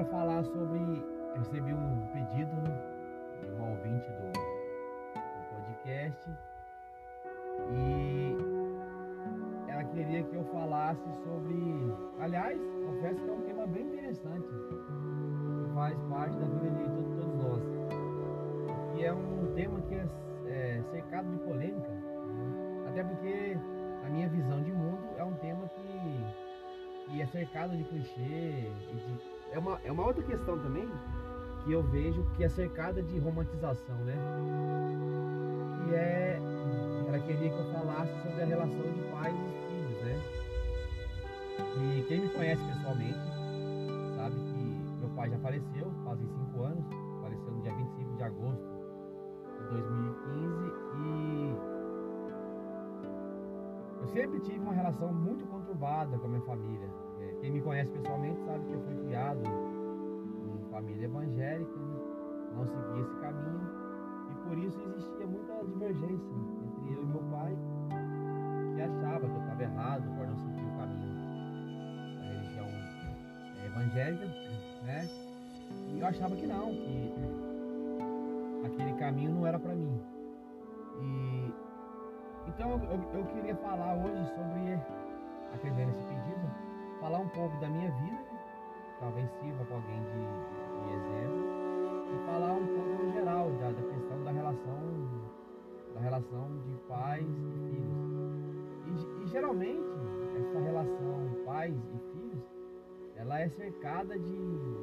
quero falar sobre. Eu recebi um pedido de uma ouvinte do, do podcast e ela queria que eu falasse sobre. Aliás, confesso que é um tema bem interessante, que faz parte da vida de todos, nós. E é um tema que é, é cercado de polêmica, né? até porque a minha visão de mundo é um tema que, que é cercado de clichê. De, é, uma, é uma outra questão também que eu vejo que é cercada de romantização, né? Que é. Ela queria que eu falasse sobre a relação de pais e filhos, né? E quem me conhece pessoalmente sabe que meu pai já faleceu, fazem cinco anos, faleceu no dia 25 de agosto de 2015 e eu sempre tive uma relação muito conturbada com a minha família. Quem me conhece pessoalmente sabe que eu fui criado em família evangélica, né? não segui esse caminho e por isso existia muita divergência entre eu e meu pai, que achava que eu estava errado por não seguir o caminho da religião é, evangélica, né? E eu achava que não, que aquele caminho não era para mim. E então eu, eu, queria falar hoje sobre, pedido, falar um pouco da minha vida, talvez sirva para alguém de, de, exemplo, e falar um pouco no geral da, da questão da relação, da relação de pais e filhos. E, e geralmente essa relação pais e filhos, ela é cercada de, de,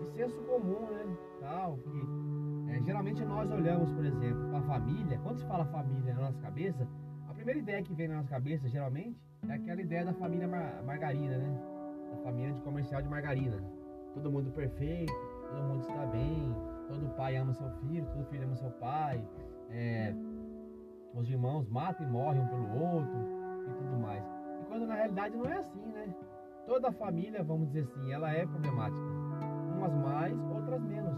de senso comum, né? Tal, que é, geralmente nós olhamos, por exemplo, para a família. Quando se fala família na nossa cabeça, a primeira ideia que vem na nossa cabeça, geralmente, é aquela ideia da família mar margarina, né? Da família de comercial de margarina. Todo mundo perfeito, todo mundo está bem, todo pai ama seu filho, todo filho ama seu pai. É, os irmãos matam e morrem um pelo outro e tudo mais. E quando na realidade não é assim, né? Toda família, vamos dizer assim, ela é problemática. Umas mais, outras menos.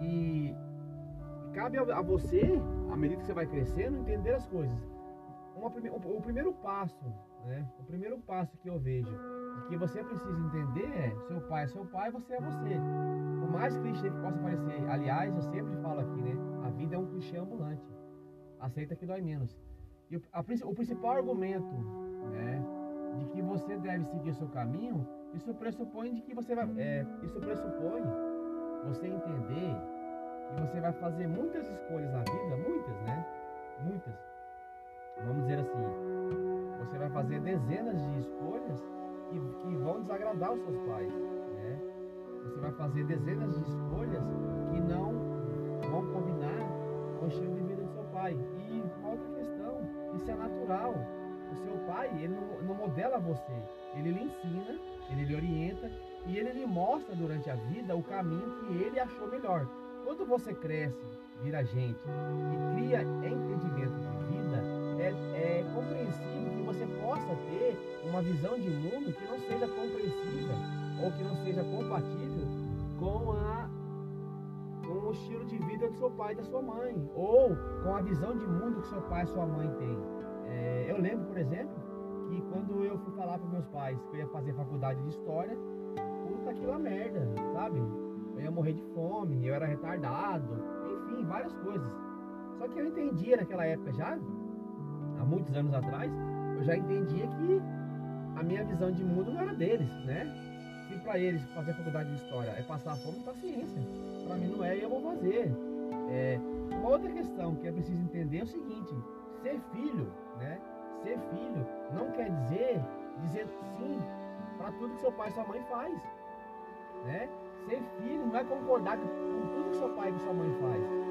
E cabe a você, à medida que você vai crescendo, entender as coisas. Uma, o primeiro passo, né? O primeiro passo que eu vejo que você precisa entender é seu pai é seu pai, você é você. Por mais clichê que possa parecer, aliás, eu sempre falo aqui, né? A vida é um clichê ambulante. Aceita que dói menos. E a, o principal argumento, né? De que você deve seguir o seu caminho, isso pressupõe de que você vai, é, isso pressupõe você entender que você vai fazer muitas escolhas na vida, muitas, né? Muitas. Vamos dizer assim, você vai fazer dezenas de escolhas que, que vão desagradar os seus pais, né? Você vai fazer dezenas de escolhas que não vão combinar com o estilo de vida do seu pai. E outra questão, isso é natural. O seu pai, ele não, não modela você, ele lhe ensina, ele lhe orienta e ele lhe mostra durante a vida o caminho que ele achou melhor. Quando você cresce, vira gente e cria entendimento de vida, é, é compreensível você possa ter uma visão de mundo que não seja compreensiva ou que não seja compatível com a com o estilo de vida do seu pai e da sua mãe, ou com a visão de mundo que seu pai e sua mãe têm. É, eu lembro, por exemplo, que quando eu fui falar para meus pais que eu ia fazer faculdade de história, puta aquela merda, sabe? eu ia morrer de fome, eu era retardado, enfim, várias coisas. Só que eu entendia naquela época já, há muitos anos atrás, eu já entendia que a minha visão de mundo não era deles, né? Se para eles fazer faculdade de história é passar fome, paciência. Para mim não é e eu vou fazer. É, uma outra questão que é preciso entender é o seguinte: ser filho, né? Ser filho não quer dizer dizer sim para tudo que seu pai e sua mãe faz, né? Ser filho não é concordar com tudo que seu pai e sua mãe faz.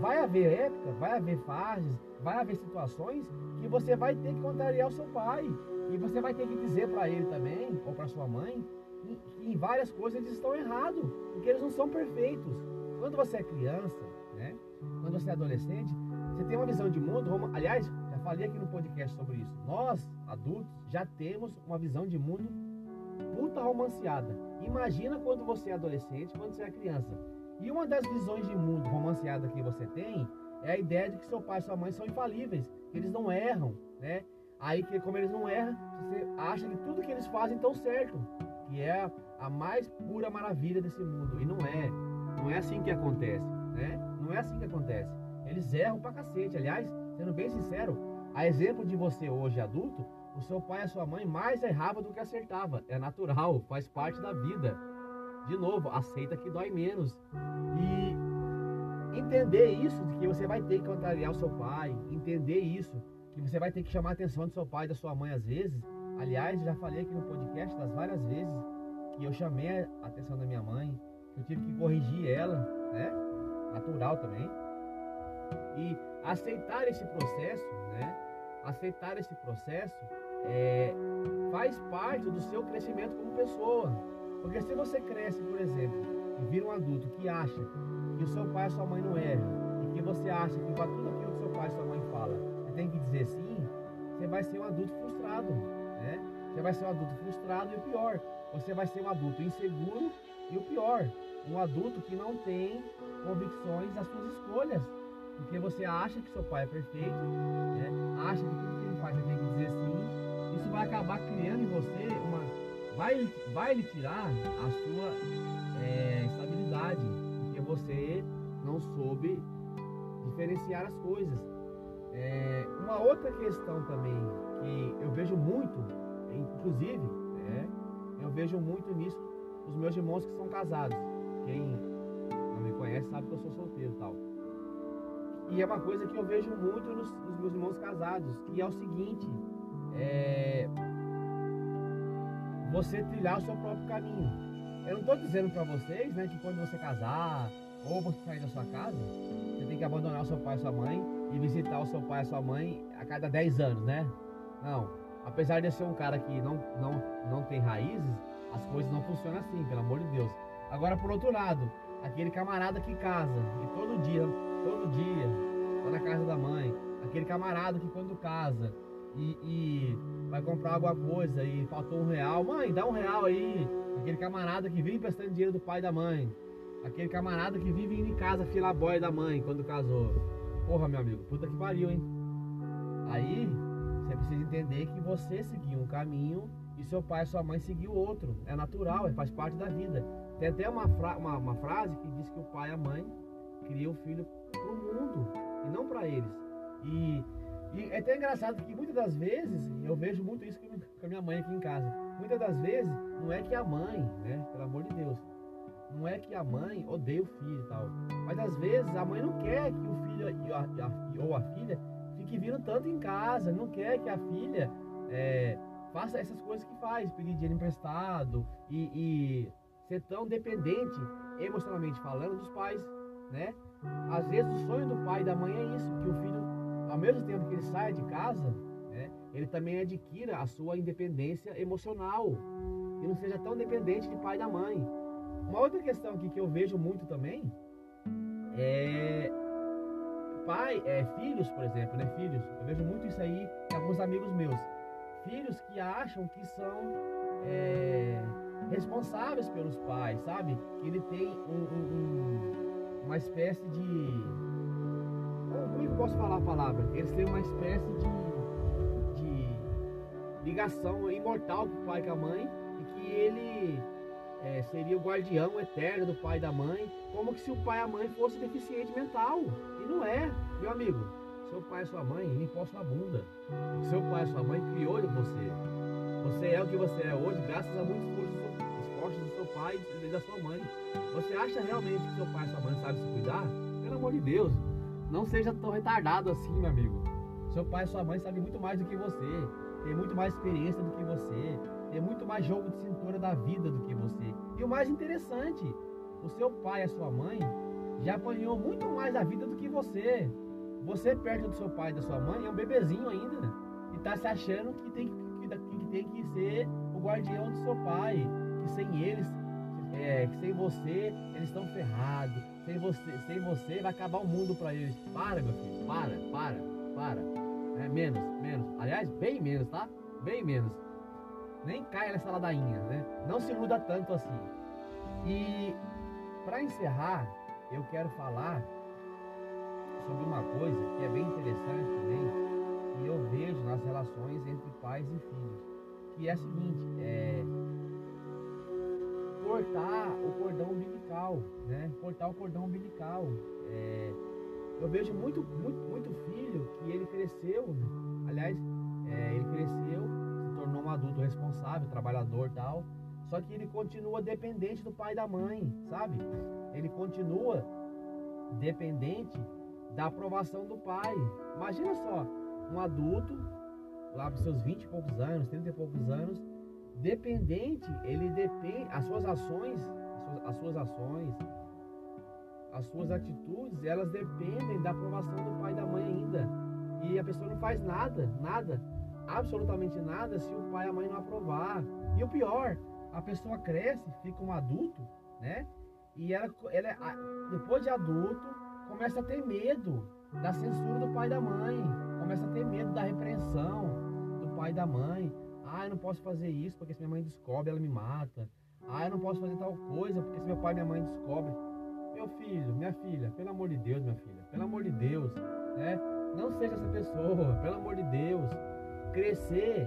Vai haver época, vai haver fases, vai haver situações que você vai ter que contrariar o seu pai. E você vai ter que dizer para ele também, ou para sua mãe, que em várias coisas eles estão errados, porque eles não são perfeitos. Quando você é criança, né? Quando você é adolescente, você tem uma visão de mundo. Aliás, já falei aqui no podcast sobre isso. Nós, adultos, já temos uma visão de mundo puta romanceada. Imagina quando você é adolescente, quando você é criança. E uma das visões de mundo romanceada que você tem é a ideia de que seu pai e sua mãe são infalíveis, que eles não erram, né? Aí que como eles não erram, você acha que tudo que eles fazem estão certo. que é a mais pura maravilha desse mundo. E não é. Não é assim que acontece, né? Não é assim que acontece. Eles erram pra cacete. Aliás, sendo bem sincero, a exemplo de você hoje adulto, o seu pai e a sua mãe mais errava do que acertava. É natural, faz parte da vida. De novo, aceita que dói menos. E entender isso, de que você vai ter que contrariar o seu pai, entender isso, que você vai ter que chamar a atenção do seu pai e da sua mãe às vezes. Aliás, já falei aqui no podcast das várias vezes que eu chamei a atenção da minha mãe, que eu tive que corrigir ela, né? Natural também. E aceitar esse processo, né? Aceitar esse processo é, faz parte do seu crescimento como pessoa. Porque se você cresce, por exemplo, e vira um adulto que acha que o seu pai e sua mãe não erram, e que você acha que para tudo aquilo que seu pai e sua mãe fala, você tem que dizer sim, você vai ser um adulto frustrado, né? Você vai ser um adulto frustrado e o pior, você vai ser um adulto inseguro e o pior, um adulto que não tem convicções das suas escolhas. Porque você acha que seu pai é perfeito, né? acha que tudo que ele faz você tem que dizer sim. Isso vai acabar criando em você uma. Vai, vai lhe tirar a sua é, estabilidade. Porque você não soube diferenciar as coisas. É, uma outra questão também que eu vejo muito, inclusive, né, eu vejo muito nisso os meus irmãos que são casados. Quem não me conhece sabe que eu sou solteiro e tal. E é uma coisa que eu vejo muito nos, nos meus irmãos casados, que é o seguinte, é você trilhar o seu próprio caminho. Eu não estou dizendo para vocês, né, que quando você casar ou você sair da sua casa, você tem que abandonar o seu pai e sua mãe e visitar o seu pai e sua mãe a cada 10 anos, né? Não. Apesar de eu ser um cara que não, não, não tem raízes, as coisas não funcionam assim, pelo amor de Deus. Agora, por outro lado, aquele camarada que casa e todo dia, todo dia, tá na casa da mãe, aquele camarada que quando casa e, e vai comprar alguma coisa e faltou um real, mãe, dá um real aí. Aquele camarada que vive emprestando dinheiro do pai e da mãe. Aquele camarada que vive indo em casa filar boy da mãe quando casou. Porra, meu amigo, puta que pariu, hein? Aí, você precisa entender que você seguiu um caminho e seu pai e sua mãe seguiu outro. É natural, é, faz parte da vida. Tem até uma, fra uma, uma, frase que diz que o pai e a mãe criam o filho para o mundo e não para eles. E, e, é até engraçado que muitas das vezes, eu vejo muito isso com a minha mãe aqui em casa. Muitas das vezes, não é que a mãe, né, pelo amor de Deus, não é que a mãe odeia o filho e tal. Mas às vezes a mãe não quer que o filho ou a filha fique vindo tanto em casa, não quer que a filha é, faça essas coisas que faz, pedir dinheiro emprestado e, e ser tão dependente, emocionalmente falando, dos pais, né? Às vezes o sonho do pai e da mãe é isso, que o filho, ao mesmo tempo que ele saia de casa, né, ele também adquira a sua independência emocional e não seja tão dependente de pai e da mãe. Uma outra questão aqui que eu vejo muito também é pai, é filhos, por exemplo, né? Filhos. Eu vejo muito isso aí em alguns amigos meus. Filhos que acham que são é, responsáveis pelos pais, sabe? Que ele tem um, um, um, uma espécie de. Como eu posso falar a palavra? Eles têm uma espécie de, de ligação imortal com o pai e com a mãe e que ele é, seria o guardião eterno do pai e da mãe, como que se o pai e a mãe fossem deficiente mental. E não é, meu amigo. Seu pai e sua mãe limpou sua bunda. Seu pai e sua mãe criou de você. Você é o que você é hoje graças a muitos esforços do seu pai e da sua mãe. Você acha realmente que seu pai e sua mãe sabem se cuidar? Pelo amor de Deus, não seja tão retardado assim, meu amigo. Seu pai e sua mãe sabem muito mais do que você, tem muito mais experiência do que você, tem muito mais jogo de cintura da vida do que você. E o mais interessante, o seu pai e a sua mãe já apanhou muito mais a vida do que você. Você perto do seu pai e da sua mãe é um bebezinho ainda e tá se achando que tem que, que, tem que ser o guardião do seu pai, que sem eles, é, que sem você eles estão ferrados, sem você, sem você vai acabar o mundo para eles. Para, meu filho, para, para, para. É, menos, menos. Aliás, bem menos, tá? Bem menos nem caia nessa ladainha, né? Não se iluda tanto assim. E para encerrar, eu quero falar sobre uma coisa que é bem interessante também, que eu vejo nas relações entre pais e filhos, que é a seguinte, é cortar o cordão umbilical, né? Cortar o cordão umbilical. É, eu vejo muito, muito, muito filho que ele cresceu, aliás, é, ele cresceu, se tornou um adulto responsável, trabalhador tal, só que ele continua dependente do pai e da mãe, sabe? Ele continua dependente da aprovação do pai. Imagina só, um adulto, lá para seus 20 e poucos anos, 30 e poucos anos, dependente, ele depende, as suas ações, as suas, as suas ações, as suas atitudes, elas dependem da aprovação do pai e da mãe ainda. E a pessoa não faz nada, nada, absolutamente nada se o pai e a mãe não aprovar. E o pior, a pessoa cresce, fica um adulto, né? E ela, ela depois de adulto, começa a ter medo da censura do pai e da mãe, começa a ter medo da repreensão do pai e da mãe. Ah, eu não posso fazer isso porque se minha mãe descobre, ela me mata. Ah, eu não posso fazer tal coisa porque se meu pai e minha mãe descobrem. Meu filho, minha filha, pelo amor de Deus, minha filha, pelo amor de Deus, né? Não seja essa pessoa, pelo amor de Deus. Crescer,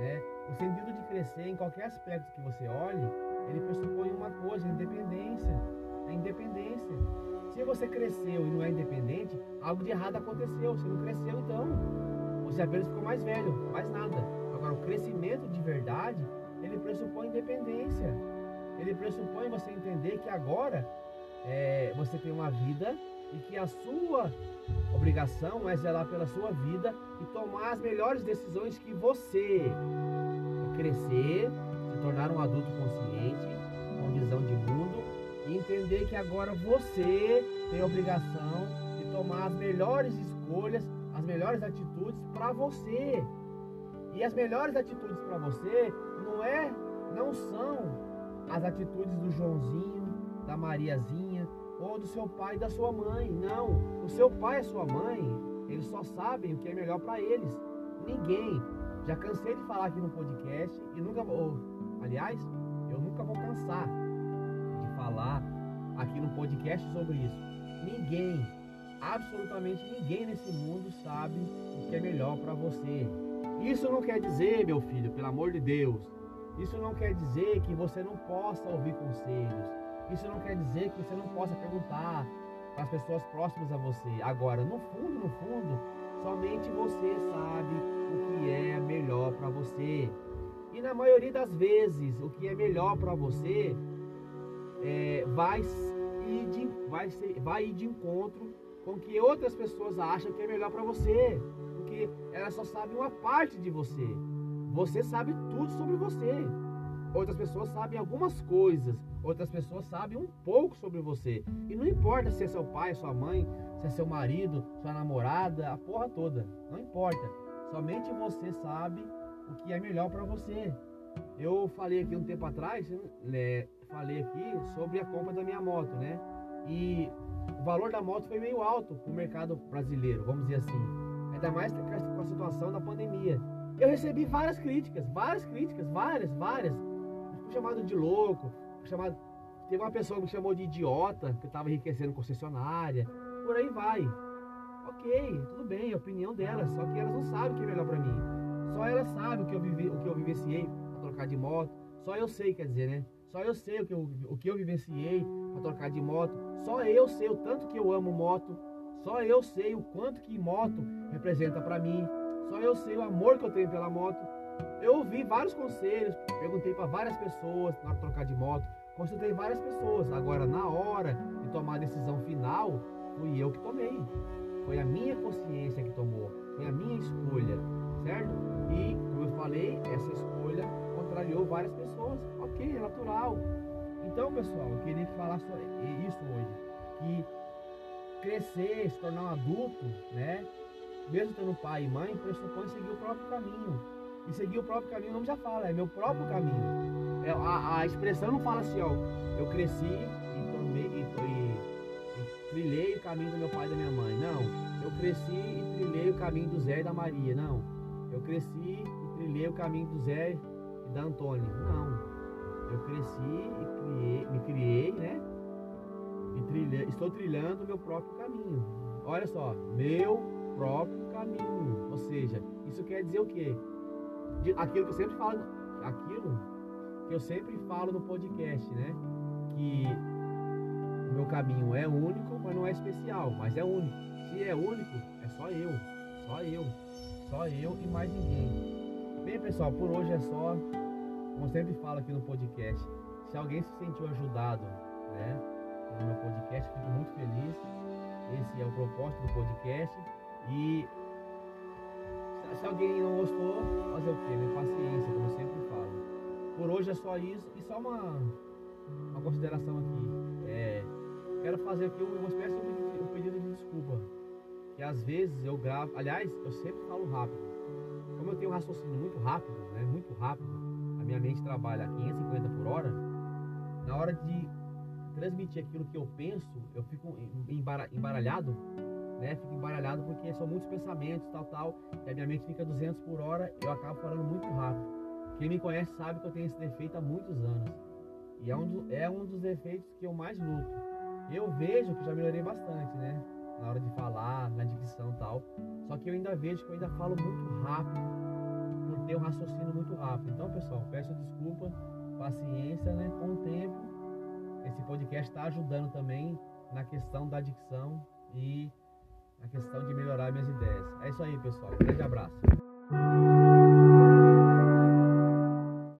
né? O sentido de crescer em qualquer aspecto que você olhe, ele pressupõe uma coisa, a independência. A independência. Se você cresceu e não é independente, algo de errado aconteceu. Você não cresceu, então você apenas ficou mais velho, mais nada. Crescimento de verdade, ele pressupõe independência. Ele pressupõe você entender que agora é, você tem uma vida e que a sua obrigação é zelar pela sua vida e tomar as melhores decisões que você crescer, se tornar um adulto consciente, com visão de mundo e entender que agora você tem a obrigação de tomar as melhores escolhas, as melhores atitudes para você. E as melhores atitudes para você não é, não são as atitudes do Joãozinho, da Mariazinha ou do seu pai e da sua mãe. Não, o seu pai e sua mãe, eles só sabem o que é melhor para eles. Ninguém. Já cansei de falar aqui no podcast e nunca vou, aliás, eu nunca vou cansar de falar aqui no podcast sobre isso. Ninguém, absolutamente ninguém nesse mundo sabe o que é melhor para você. Isso não quer dizer, meu filho, pelo amor de Deus, isso não quer dizer que você não possa ouvir conselhos. Isso não quer dizer que você não possa perguntar para as pessoas próximas a você. Agora, no fundo, no fundo, somente você sabe o que é melhor para você. E na maioria das vezes, o que é melhor para você é, vai, ir de, vai, ser, vai ir de encontro com que outras pessoas acham que é melhor para você. Porque elas só sabem uma parte de você. Você sabe tudo sobre você. Outras pessoas sabem algumas coisas, outras pessoas sabem um pouco sobre você. E não importa se é seu pai, sua mãe, se é seu marido, sua namorada, a porra toda. Não importa. Somente você sabe o que é melhor para você. Eu falei aqui um tempo atrás, né, falei aqui sobre a compra da minha moto, né? E o valor da moto foi meio alto para o mercado brasileiro, vamos dizer assim. Ainda mais com a situação da pandemia. Eu recebi várias críticas, várias críticas, várias, várias fui chamado de louco, fui chamado. Teve uma pessoa que me chamou de idiota, que estava enriquecendo concessionária, por aí vai. Ok, tudo bem, a opinião delas, só que elas não sabem o que é melhor para mim. Só elas sabem o que eu, vivi, o que eu vivenciei para trocar de moto. Só eu sei, quer dizer, né? Só eu sei o que eu, o que eu vivenciei para trocar de moto. Só eu sei o tanto que eu amo moto. Só eu sei o quanto que moto representa para mim. Só eu sei o amor que eu tenho pela moto. Eu ouvi vários conselhos, perguntei para várias pessoas na hora de trocar de moto, consultei várias pessoas. Agora, na hora de tomar a decisão final, fui eu que tomei. Foi a minha consciência que tomou, foi a minha escolha, certo? E, como eu falei, essa escolha contrariou várias pessoas. Ok, é natural. Então, pessoal, eu queria falar sobre isso hoje. Que crescer, se tornar um adulto, né? Mesmo tendo pai e mãe, pressupõe seguir o próprio caminho e seguir o próprio caminho, o nome já fala, é meu próprio caminho. É, a, a expressão não fala assim, ó, eu cresci e tomei e, e, e, trilhei o caminho do meu pai e da minha mãe. Não, eu cresci e trilhei o caminho do Zé e da Maria. Não, eu cresci e trilhei o caminho do Zé e da Antônia. Não, eu cresci e criei, me criei, né? Trilhei, estou trilhando meu próprio caminho. Olha só, meu próprio caminho. Ou seja, isso quer dizer o quê? aquilo que eu sempre falo, aquilo que eu sempre falo no podcast, né? Que o meu caminho é único, mas não é especial, mas é único. Se é único, é só eu, só eu, só eu e mais ninguém. Bem, pessoal, por hoje é só. Como eu sempre falo aqui no podcast, se alguém se sentiu ajudado, né, no meu podcast, fico muito feliz. Esse é o propósito do podcast. E se alguém não gostou, fazer o quê? Minha paciência, como eu sempre falo. Por hoje é só isso. E só uma, uma consideração aqui. É, quero fazer aqui uma espécie de um pedido de desculpa. Que às vezes eu gravo. Aliás, eu sempre falo rápido. Como eu tenho um raciocínio muito rápido, né? Muito rápido, a minha mente trabalha a 550 por hora. Na hora de transmitir aquilo que eu penso, eu fico embaralhado né? Fico embaralhado porque são muitos pensamentos, tal, tal, e a minha mente fica 200 por hora, eu acabo falando muito rápido. Quem me conhece sabe que eu tenho esse defeito há muitos anos. E é um, do, é um dos defeitos que eu mais luto. Eu vejo que já melhorei bastante, né? Na hora de falar, na dicção e tal. Só que eu ainda vejo que eu ainda falo muito rápido, por ter um raciocínio muito rápido. Então, pessoal, peço desculpa, paciência, né? Com o tempo, esse podcast está ajudando também na questão da dicção e a questão de melhorar minhas ideias. É isso aí, pessoal. Um grande abraço.